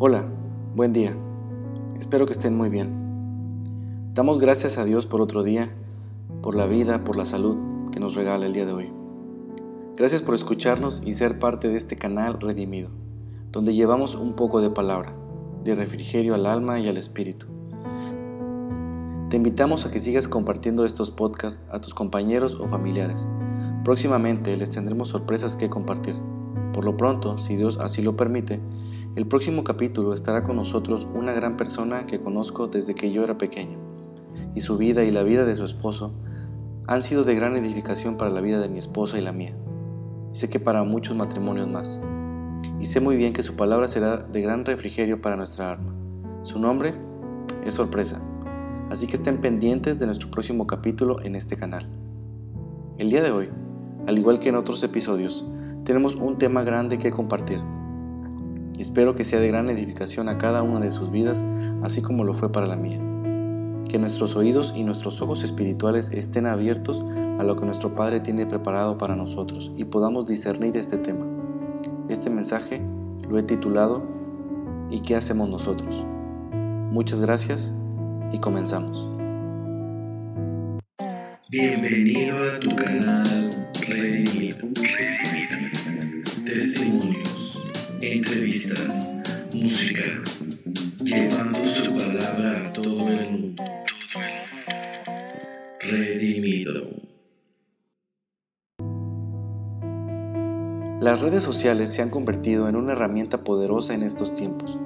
Hola, buen día. Espero que estén muy bien. Damos gracias a Dios por otro día, por la vida, por la salud que nos regala el día de hoy. Gracias por escucharnos y ser parte de este canal redimido, donde llevamos un poco de palabra, de refrigerio al alma y al espíritu. Te invitamos a que sigas compartiendo estos podcasts a tus compañeros o familiares. Próximamente les tendremos sorpresas que compartir. Por lo pronto, si Dios así lo permite, el próximo capítulo estará con nosotros una gran persona que conozco desde que yo era pequeño, y su vida y la vida de su esposo han sido de gran edificación para la vida de mi esposa y la mía. sé que para muchos matrimonios más. Y sé muy bien que su palabra será de gran refrigerio para nuestra alma. Su nombre es sorpresa, así que estén pendientes de nuestro próximo capítulo en este canal. El día de hoy, al igual que en otros episodios, tenemos un tema grande que compartir espero que sea de gran edificación a cada una de sus vidas, así como lo fue para la mía. Que nuestros oídos y nuestros ojos espirituales estén abiertos a lo que nuestro Padre tiene preparado para nosotros y podamos discernir este tema. Este mensaje lo he titulado ¿Y qué hacemos nosotros? Muchas gracias y comenzamos. Bienvenido a tu canal Redimido. Entrevistas, música, llevando su palabra a todo el mundo. Redimido. Las redes sociales se han convertido en una herramienta poderosa en estos tiempos,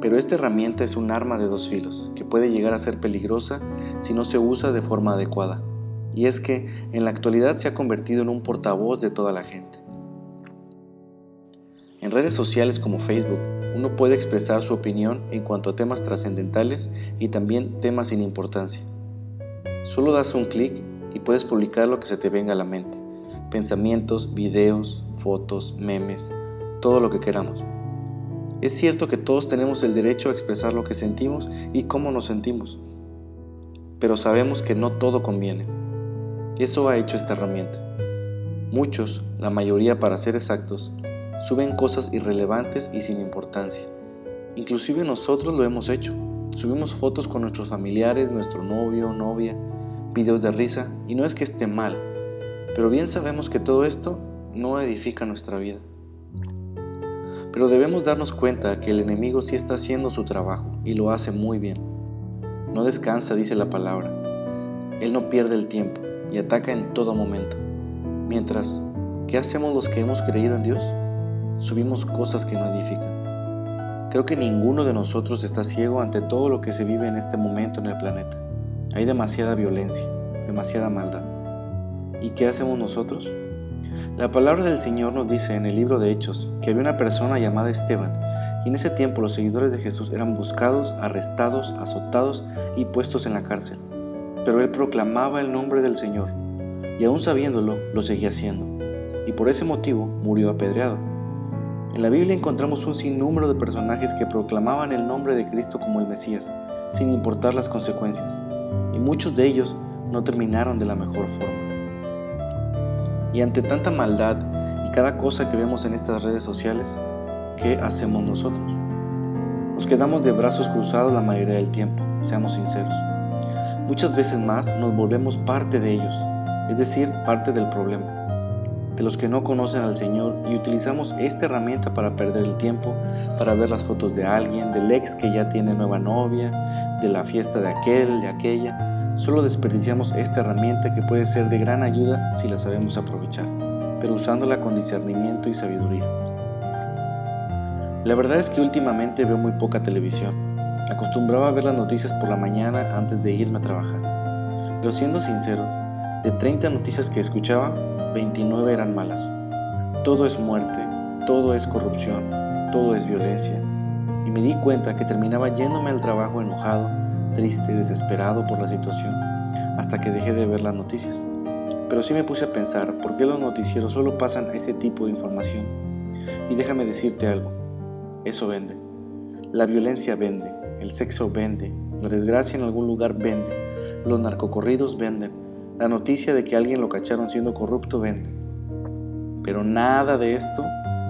pero esta herramienta es un arma de dos filos que puede llegar a ser peligrosa si no se usa de forma adecuada. Y es que en la actualidad se ha convertido en un portavoz de toda la gente. En redes sociales como Facebook, uno puede expresar su opinión en cuanto a temas trascendentales y también temas sin importancia. Solo das un clic y puedes publicar lo que se te venga a la mente. Pensamientos, videos, fotos, memes, todo lo que queramos. Es cierto que todos tenemos el derecho a expresar lo que sentimos y cómo nos sentimos, pero sabemos que no todo conviene. Eso ha hecho esta herramienta. Muchos, la mayoría para ser exactos, suben cosas irrelevantes y sin importancia. Inclusive nosotros lo hemos hecho. Subimos fotos con nuestros familiares, nuestro novio, novia, videos de risa, y no es que esté mal, pero bien sabemos que todo esto no edifica nuestra vida. Pero debemos darnos cuenta que el enemigo sí está haciendo su trabajo y lo hace muy bien. No descansa, dice la palabra. Él no pierde el tiempo y ataca en todo momento. Mientras, ¿qué hacemos los que hemos creído en Dios? Subimos cosas que no edifican. Creo que ninguno de nosotros está ciego ante todo lo que se vive en este momento en el planeta. Hay demasiada violencia, demasiada maldad. ¿Y qué hacemos nosotros? La palabra del Señor nos dice en el libro de Hechos que había una persona llamada Esteban, y en ese tiempo los seguidores de Jesús eran buscados, arrestados, azotados y puestos en la cárcel. Pero él proclamaba el nombre del Señor, y aún sabiéndolo, lo seguía haciendo, y por ese motivo murió apedreado. En la Biblia encontramos un sinnúmero de personajes que proclamaban el nombre de Cristo como el Mesías, sin importar las consecuencias, y muchos de ellos no terminaron de la mejor forma. Y ante tanta maldad y cada cosa que vemos en estas redes sociales, ¿qué hacemos nosotros? Nos quedamos de brazos cruzados la mayoría del tiempo, seamos sinceros. Muchas veces más nos volvemos parte de ellos, es decir, parte del problema de los que no conocen al Señor y utilizamos esta herramienta para perder el tiempo, para ver las fotos de alguien, del ex que ya tiene nueva novia, de la fiesta de aquel, de aquella. Solo desperdiciamos esta herramienta que puede ser de gran ayuda si la sabemos aprovechar, pero usándola con discernimiento y sabiduría. La verdad es que últimamente veo muy poca televisión. Acostumbraba a ver las noticias por la mañana antes de irme a trabajar. Pero siendo sincero, de 30 noticias que escuchaba, 29 eran malas. Todo es muerte, todo es corrupción, todo es violencia. Y me di cuenta que terminaba yéndome al trabajo enojado, triste, desesperado por la situación, hasta que dejé de ver las noticias. Pero sí me puse a pensar por qué los noticieros solo pasan este tipo de información. Y déjame decirte algo, eso vende. La violencia vende, el sexo vende, la desgracia en algún lugar vende, los narcocorridos venden, la noticia de que alguien lo cacharon siendo corrupto vende. Pero nada de esto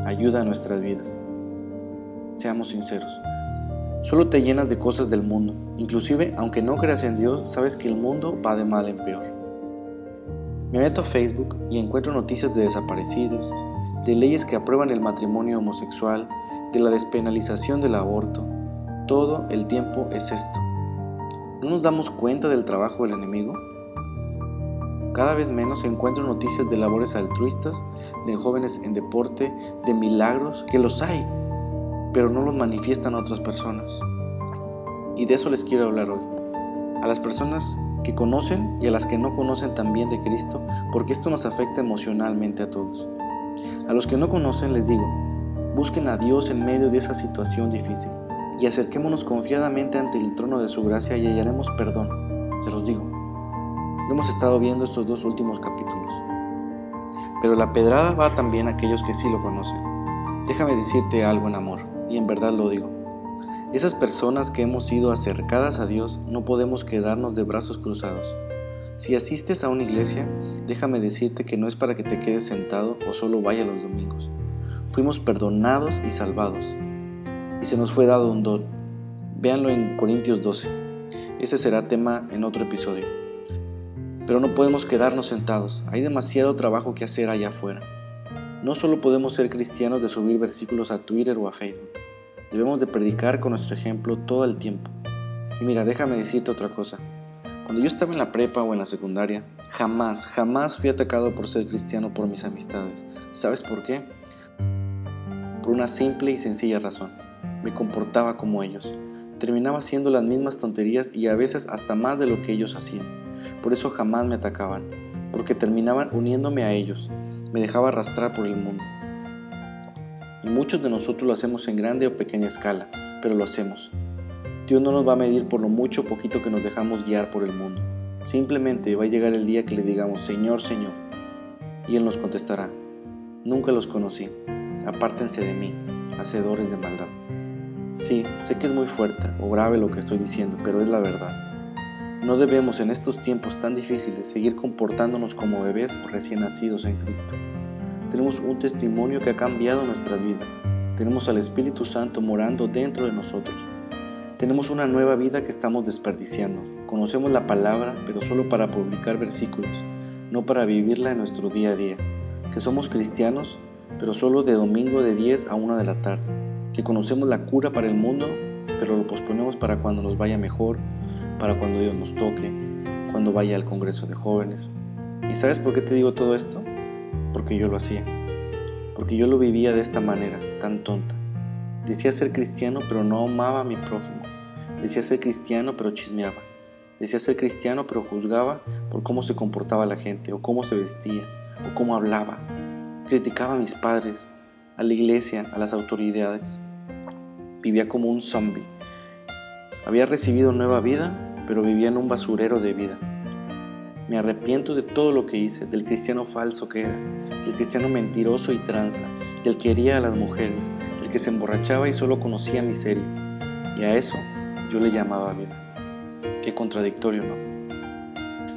ayuda a nuestras vidas. Seamos sinceros, Solo te llenas de cosas del mundo. Inclusive, aunque no creas en Dios, sabes que el mundo va de mal en peor. Me meto a Facebook y encuentro noticias de desaparecidos, de leyes que aprueban el matrimonio homosexual, de la despenalización del aborto. Todo el tiempo es esto. ¿No nos damos cuenta del trabajo del enemigo? Cada vez menos encuentro noticias de labores altruistas, de jóvenes en deporte, de milagros, que los hay, pero no los manifiestan otras personas. Y de eso les quiero hablar hoy. A las personas que conocen y a las que no conocen también de Cristo, porque esto nos afecta emocionalmente a todos. A los que no conocen les digo, busquen a Dios en medio de esa situación difícil y acerquémonos confiadamente ante el trono de su gracia y hallaremos perdón, se los digo. Lo hemos estado viendo estos dos últimos capítulos. Pero la pedrada va también a aquellos que sí lo conocen. Déjame decirte algo en amor, y en verdad lo digo. Esas personas que hemos sido acercadas a Dios no podemos quedarnos de brazos cruzados. Si asistes a una iglesia, déjame decirte que no es para que te quedes sentado o solo vaya los domingos. Fuimos perdonados y salvados. Y se nos fue dado un don. Véanlo en Corintios 12. Ese será tema en otro episodio. Pero no podemos quedarnos sentados, hay demasiado trabajo que hacer allá afuera. No solo podemos ser cristianos de subir versículos a Twitter o a Facebook, debemos de predicar con nuestro ejemplo todo el tiempo. Y mira, déjame decirte otra cosa. Cuando yo estaba en la prepa o en la secundaria, jamás, jamás fui atacado por ser cristiano por mis amistades. ¿Sabes por qué? Por una simple y sencilla razón. Me comportaba como ellos. Terminaba haciendo las mismas tonterías y a veces hasta más de lo que ellos hacían. Por eso jamás me atacaban, porque terminaban uniéndome a ellos, me dejaba arrastrar por el mundo. Y muchos de nosotros lo hacemos en grande o pequeña escala, pero lo hacemos. Dios no nos va a medir por lo mucho o poquito que nos dejamos guiar por el mundo. Simplemente va a llegar el día que le digamos, Señor, Señor. Y Él nos contestará, nunca los conocí, apártense de mí, hacedores de maldad. Sí, sé que es muy fuerte o grave lo que estoy diciendo, pero es la verdad. No debemos en estos tiempos tan difíciles seguir comportándonos como bebés o recién nacidos en Cristo. Tenemos un testimonio que ha cambiado nuestras vidas. Tenemos al Espíritu Santo morando dentro de nosotros. Tenemos una nueva vida que estamos desperdiciando. Conocemos la palabra, pero solo para publicar versículos, no para vivirla en nuestro día a día. Que somos cristianos, pero solo de domingo de 10 a 1 de la tarde. Que conocemos la cura para el mundo, pero lo posponemos para cuando nos vaya mejor para cuando Dios nos toque, cuando vaya al Congreso de Jóvenes. ¿Y sabes por qué te digo todo esto? Porque yo lo hacía. Porque yo lo vivía de esta manera, tan tonta. Decía ser cristiano, pero no amaba a mi prójimo. Decía ser cristiano, pero chismeaba. Decía ser cristiano, pero juzgaba por cómo se comportaba la gente, o cómo se vestía, o cómo hablaba. Criticaba a mis padres, a la iglesia, a las autoridades. Vivía como un zombie había recibido nueva vida, pero vivía en un basurero de vida. Me arrepiento de todo lo que hice, del cristiano falso que era, del cristiano mentiroso y tranza, del que hería a las mujeres, del que se emborrachaba y solo conocía miseria. Y a eso yo le llamaba vida. Qué contradictorio, ¿no?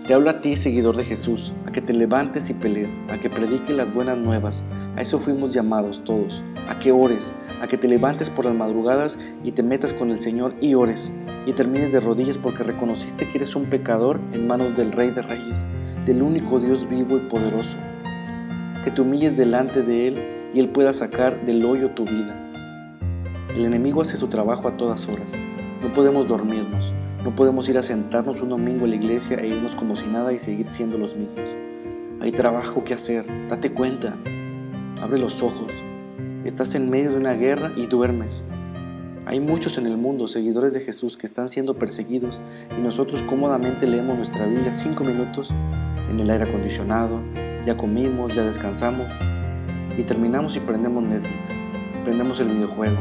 Te hablo a ti, seguidor de Jesús, a que te levantes y pelees, a que prediques las buenas nuevas. A eso fuimos llamados todos, a que ores, a que te levantes por las madrugadas y te metas con el Señor y ores, y termines de rodillas porque reconociste que eres un pecador en manos del Rey de Reyes, del único Dios vivo y poderoso. Que te humilles delante de Él y Él pueda sacar del hoyo tu vida. El enemigo hace su trabajo a todas horas. No podemos dormirnos, no podemos ir a sentarnos un domingo en la iglesia e irnos como si nada y seguir siendo los mismos. Hay trabajo que hacer, date cuenta, abre los ojos, Estás en medio de una guerra y duermes. Hay muchos en el mundo, seguidores de Jesús, que están siendo perseguidos y nosotros cómodamente leemos nuestra Biblia cinco minutos en el aire acondicionado, ya comimos, ya descansamos y terminamos y prendemos Netflix, prendemos el videojuego,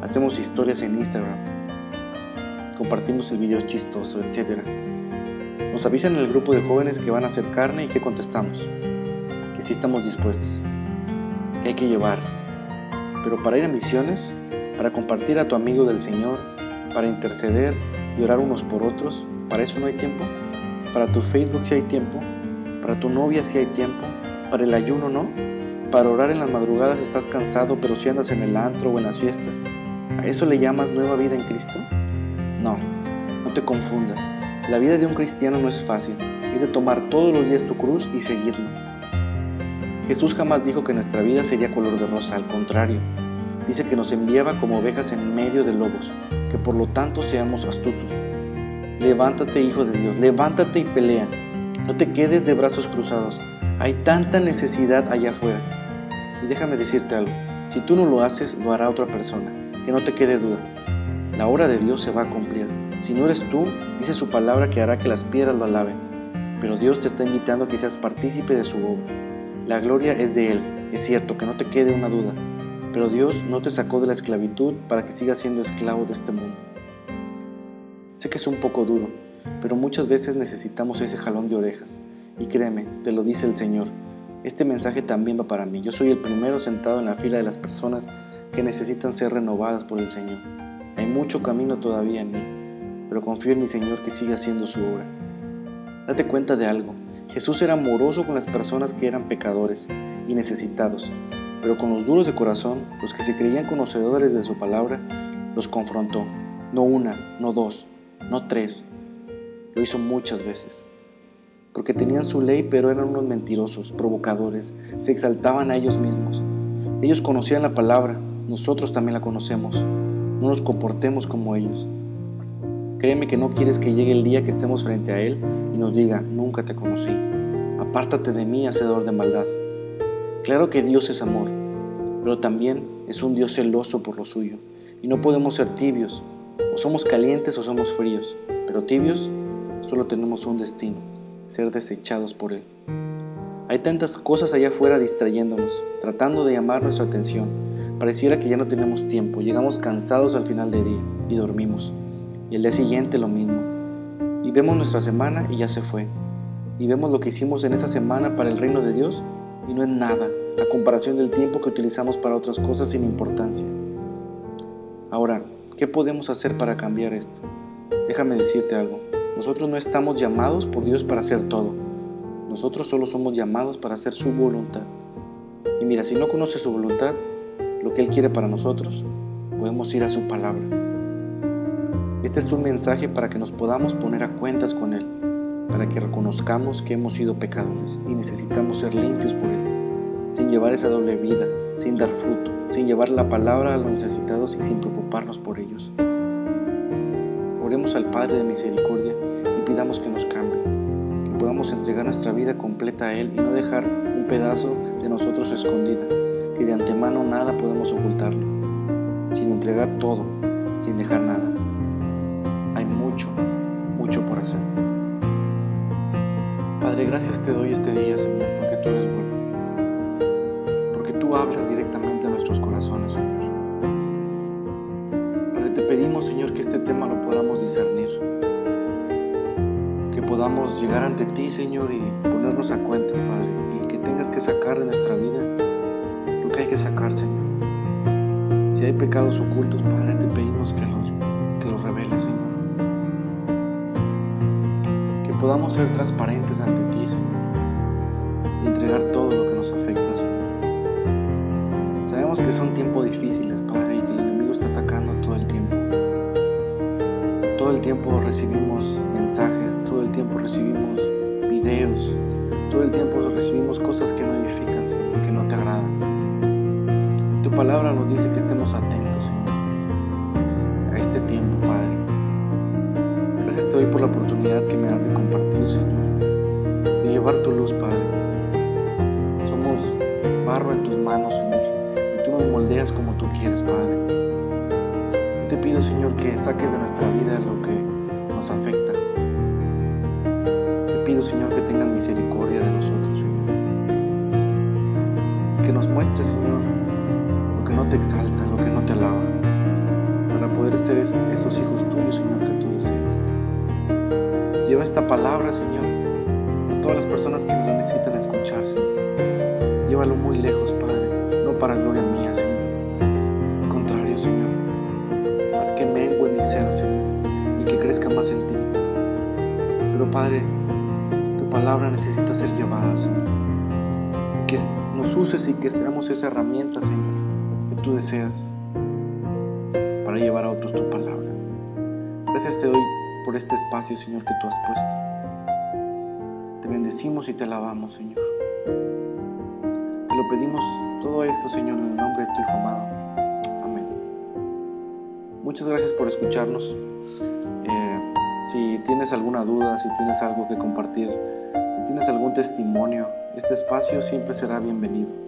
hacemos historias en Instagram, compartimos el video chistoso, etc. Nos avisan en el grupo de jóvenes que van a hacer carne y que contestamos, que sí estamos dispuestos, que hay que llevar, pero para ir a misiones, para compartir a tu amigo del Señor, para interceder y orar unos por otros, para eso no hay tiempo. Para tu Facebook sí hay tiempo, para tu novia sí hay tiempo, para el ayuno no, para orar en las madrugadas estás cansado, pero si andas en el antro o en las fiestas. ¿A eso le llamas nueva vida en Cristo? No, no te confundas. La vida de un cristiano no es fácil, es de tomar todos los días tu cruz y seguirlo. Jesús jamás dijo que nuestra vida sería color de rosa, al contrario, dice que nos enviaba como ovejas en medio de lobos, que por lo tanto seamos astutos. Levántate, Hijo de Dios, levántate y pelea. No te quedes de brazos cruzados. Hay tanta necesidad allá afuera. Y déjame decirte algo, si tú no lo haces, lo hará otra persona, que no te quede duda. La obra de Dios se va a cumplir. Si no eres tú, dice su palabra que hará que las piedras lo alaben. Pero Dios te está invitando a que seas partícipe de su obra. La gloria es de Él, es cierto, que no te quede una duda. Pero Dios no te sacó de la esclavitud para que sigas siendo esclavo de este mundo. Sé que es un poco duro, pero muchas veces necesitamos ese jalón de orejas. Y créeme, te lo dice el Señor, este mensaje también va para mí. Yo soy el primero sentado en la fila de las personas que necesitan ser renovadas por el Señor. Hay mucho camino todavía en mí, pero confío en mi Señor que sigue haciendo su obra. Date cuenta de algo. Jesús era amoroso con las personas que eran pecadores y necesitados, pero con los duros de corazón, los que se creían conocedores de su palabra, los confrontó. No una, no dos, no tres. Lo hizo muchas veces. Porque tenían su ley, pero eran unos mentirosos, provocadores, se exaltaban a ellos mismos. Ellos conocían la palabra, nosotros también la conocemos no nos comportemos como ellos. Créeme que no quieres que llegue el día que estemos frente a Él y nos diga, nunca te conocí. Apártate de mí, hacedor de maldad. Claro que Dios es amor, pero también es un Dios celoso por lo suyo. Y no podemos ser tibios. O somos calientes o somos fríos. Pero tibios solo tenemos un destino, ser desechados por Él. Hay tantas cosas allá afuera distrayéndonos, tratando de llamar nuestra atención Pareciera que ya no tenemos tiempo, llegamos cansados al final del día y dormimos. Y el día siguiente lo mismo. Y vemos nuestra semana y ya se fue. Y vemos lo que hicimos en esa semana para el reino de Dios y no es nada a comparación del tiempo que utilizamos para otras cosas sin importancia. Ahora, ¿qué podemos hacer para cambiar esto? Déjame decirte algo. Nosotros no estamos llamados por Dios para hacer todo. Nosotros solo somos llamados para hacer su voluntad. Y mira, si no conoces su voluntad, lo que Él quiere para nosotros, podemos ir a su palabra. Este es un mensaje para que nos podamos poner a cuentas con Él, para que reconozcamos que hemos sido pecadores y necesitamos ser limpios por Él, sin llevar esa doble vida, sin dar fruto, sin llevar la palabra a los necesitados y sin preocuparnos por ellos. Oremos al Padre de Misericordia y pidamos que nos cambie, que podamos entregar nuestra vida completa a Él y no dejar un pedazo de nosotros escondida que de antemano nada podemos ocultarle, sin entregar todo, sin dejar nada. Hay mucho, mucho por hacer. Padre, gracias te doy este día, Señor, porque tú eres bueno. Porque tú hablas directamente a nuestros corazones, Señor. Padre, te pedimos, Señor, que este tema lo podamos discernir. Que podamos llegar ante ti, Señor, y ponernos a cuentas, Padre. Y que tengas que sacar de nuestra vida que sacar, Señor. Si hay pecados ocultos, Padre, te pedimos que los, que los reveles, Señor. Que podamos ser transparentes ante ti, Señor. Y entregar todo lo que nos afecta, Señor. Sabemos que son tiempos difíciles, Padre, y que el enemigo está atacando todo el tiempo. Todo el tiempo recibimos mensajes, todo el tiempo recibimos palabra nos dice que estemos atentos, Señor, a este tiempo, Padre. Gracias te doy por la oportunidad que me das de compartir, Señor, de llevar tu luz, Padre. Somos barro en tus manos, Señor, y tú nos moldeas como tú quieres, Padre. te pido, Señor, que saques de nuestra vida lo que nos afecta. Te pido, Señor, que tengas misericordia de nosotros, Señor. Que nos muestres, Señor, no te exalta, lo que no te alaba, para poder ser esos hijos tuyos, Señor, que tú deseas. Lleva esta palabra, Señor, a todas las personas que lo necesitan escuchar, Señor. Llévalo muy lejos, Padre, no para gloria mía, Señor. Al contrario, Señor, haz que mengue mi ser, Señor, y que crezca más en ti. Pero, Padre, tu palabra necesita ser llevada, Señor. Que nos uses y que seamos esa herramienta, Señor tú deseas para llevar a otros tu palabra. Gracias te doy por este espacio, Señor, que tú has puesto. Te bendecimos y te alabamos, Señor. Te lo pedimos todo esto, Señor, en el nombre de tu Hijo amado. Amén. Muchas gracias por escucharnos. Eh, si tienes alguna duda, si tienes algo que compartir, si tienes algún testimonio, este espacio siempre será bienvenido.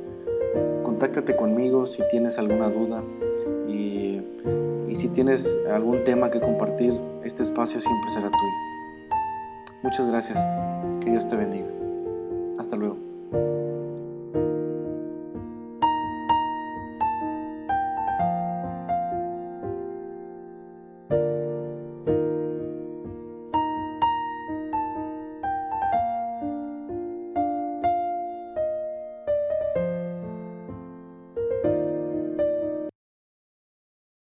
Contáctate conmigo si tienes alguna duda y, y si tienes algún tema que compartir, este espacio siempre será tuyo. Muchas gracias. Que Dios te bendiga. Hasta luego.